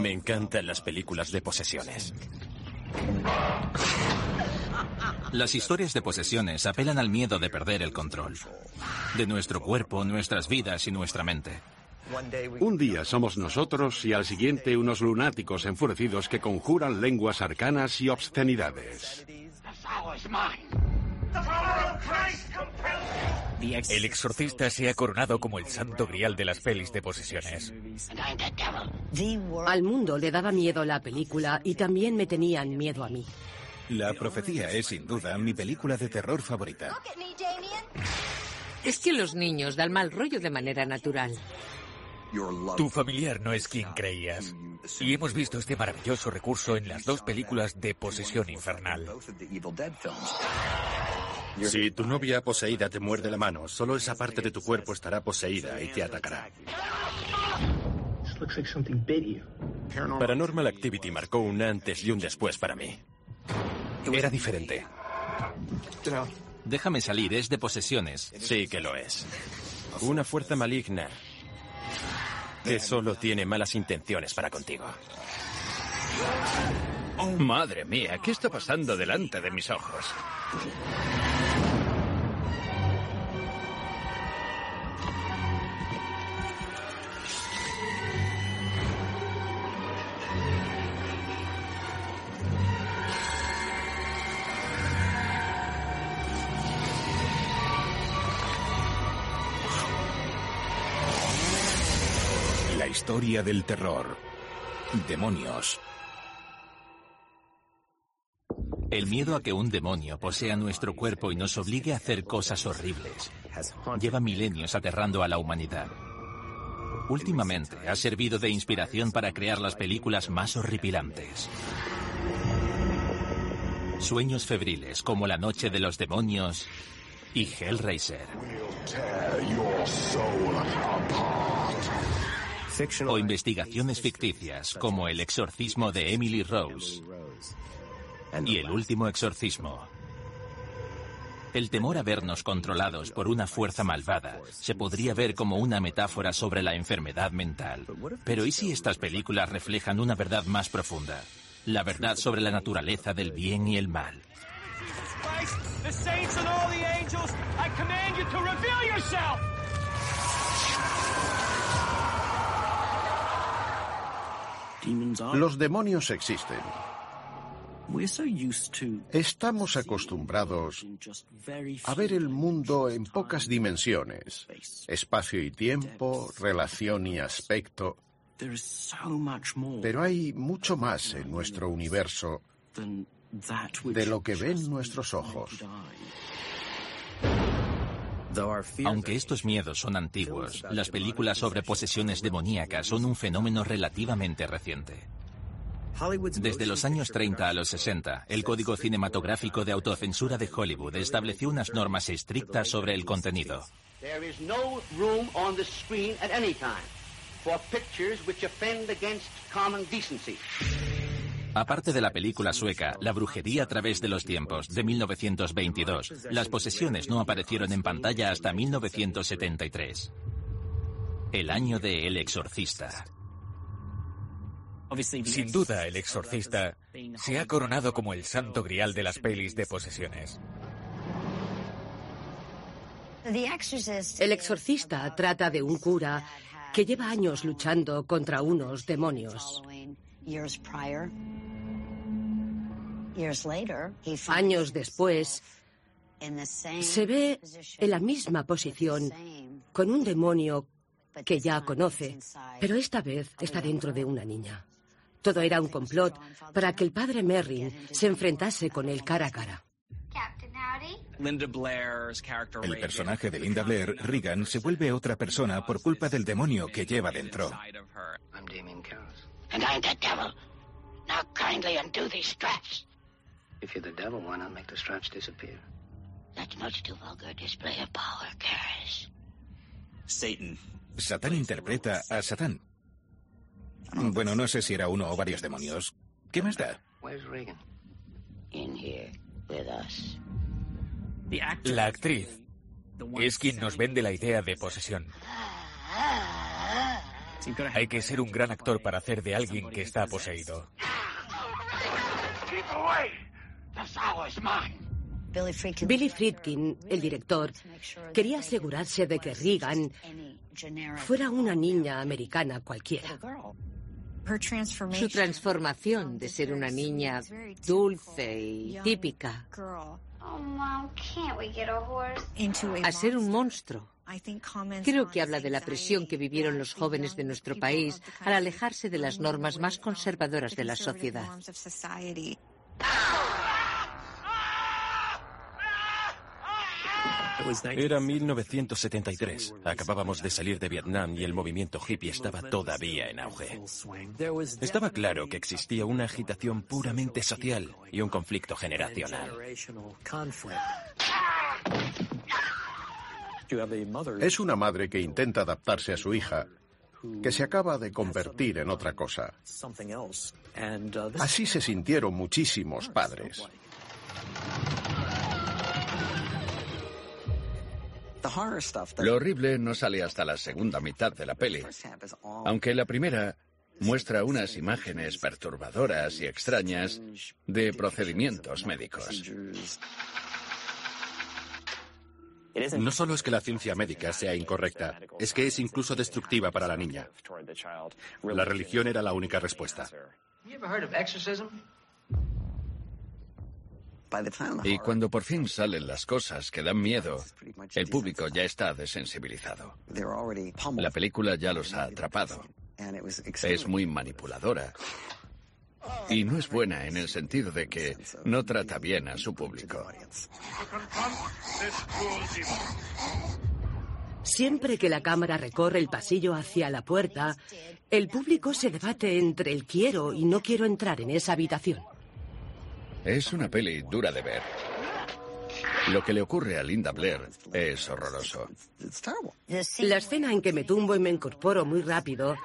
Me encantan las películas de posesiones. Las historias de posesiones apelan al miedo de perder el control. De nuestro cuerpo, nuestras vidas y nuestra mente. Un día somos nosotros y al siguiente unos lunáticos enfurecidos que conjuran lenguas arcanas y obscenidades. El exorcista se ha coronado como el santo grial de las pelis de posesiones. Al mundo le daba miedo la película y también me tenían miedo a mí. La profecía es sin duda mi película de terror favorita. Es que los niños dan mal rollo de manera natural. Tu familiar no es quien creías. Y hemos visto este maravilloso recurso en las dos películas de posesión infernal. Si tu novia poseída te muerde la mano, solo esa parte de tu cuerpo estará poseída y te atacará. Paranormal Activity marcó un antes y un después para mí. Era diferente. Déjame salir, es de posesiones. Sí que lo es. Una fuerza maligna que solo tiene malas intenciones para contigo. Madre mía, ¿qué está pasando delante de mis ojos? La historia del terror. Demonios. El miedo a que un demonio posea nuestro cuerpo y nos obligue a hacer cosas horribles lleva milenios aterrando a la humanidad. Últimamente ha servido de inspiración para crear las películas más horripilantes. Sueños febriles como La Noche de los Demonios y Hellraiser. O investigaciones ficticias como El exorcismo de Emily Rose y El último exorcismo. El temor a vernos controlados por una fuerza malvada se podría ver como una metáfora sobre la enfermedad mental. Pero ¿y si estas películas reflejan una verdad más profunda? La verdad sobre la naturaleza del bien y el mal. Los demonios existen. Estamos acostumbrados a ver el mundo en pocas dimensiones, espacio y tiempo, relación y aspecto. Pero hay mucho más en nuestro universo de lo que ven nuestros ojos. Aunque estos miedos son antiguos, las películas sobre posesiones demoníacas son un fenómeno relativamente reciente. Desde los años 30 a los 60, el Código Cinematográfico de Autocensura de Hollywood estableció unas normas estrictas sobre el contenido. There is no room on the screen at any time for pictures which offend against common decency. Aparte de la película sueca La brujería a través de los tiempos, de 1922, las posesiones no aparecieron en pantalla hasta 1973. El año de El Exorcista. Sin duda, el exorcista se ha coronado como el santo grial de las pelis de posesiones. El exorcista trata de un cura que lleva años luchando contra unos demonios. Años después, se ve en la misma posición con un demonio que ya conoce, pero esta vez está dentro de una niña. Todo era un complot para que el padre Merrin se enfrentase con él cara a cara. El personaje de Linda Blair, Regan, se vuelve otra persona por culpa del demonio que lleva dentro. Satan. Satán interpreta a Satán. Bueno, no sé si era uno o varios demonios. ¿Qué más da? La actriz es quien nos vende la idea de posesión. Hay que ser un gran actor para hacer de alguien que está poseído. Billy Friedkin, el director, quería asegurarse de que Regan fuera una niña americana cualquiera. Su transformación de ser una niña dulce y típica a ser un monstruo. Creo que habla de la presión que vivieron los jóvenes de nuestro país al alejarse de las normas más conservadoras de la sociedad. Era 1973. Acabábamos de salir de Vietnam y el movimiento hippie estaba todavía en auge. Estaba claro que existía una agitación puramente social y un conflicto generacional. Es una madre que intenta adaptarse a su hija, que se acaba de convertir en otra cosa. Así se sintieron muchísimos padres. Lo horrible no sale hasta la segunda mitad de la peli, aunque la primera muestra unas imágenes perturbadoras y extrañas de procedimientos médicos. No solo es que la ciencia médica sea incorrecta, es que es incluso destructiva para la niña. La religión era la única respuesta. Y cuando por fin salen las cosas que dan miedo, el público ya está desensibilizado. La película ya los ha atrapado. Es muy manipuladora. Y no es buena en el sentido de que no trata bien a su público. Siempre que la cámara recorre el pasillo hacia la puerta, el público se debate entre el quiero y no quiero entrar en esa habitación. Es una peli dura de ver. Lo que le ocurre a Linda Blair es horroroso. La escena en que me tumbo y me incorporo muy rápido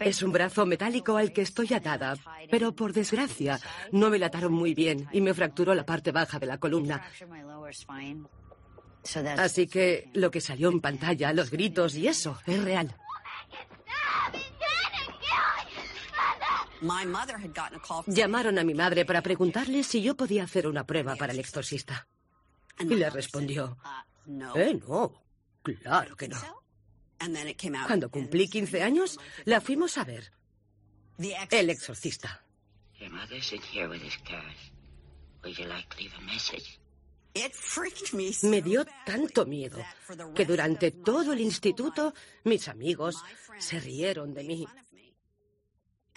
es un brazo metálico al que estoy atada, pero por desgracia no me la ataron muy bien y me fracturó la parte baja de la columna. Así que lo que salió en pantalla, los gritos y eso, es real. Llamaron a mi madre para preguntarle si yo podía hacer una prueba para el exorcista. Y le respondió, eh, no, claro que no. Cuando cumplí 15 años, la fuimos a ver. El exorcista. Me dio tanto miedo que durante todo el instituto mis amigos se rieron de mí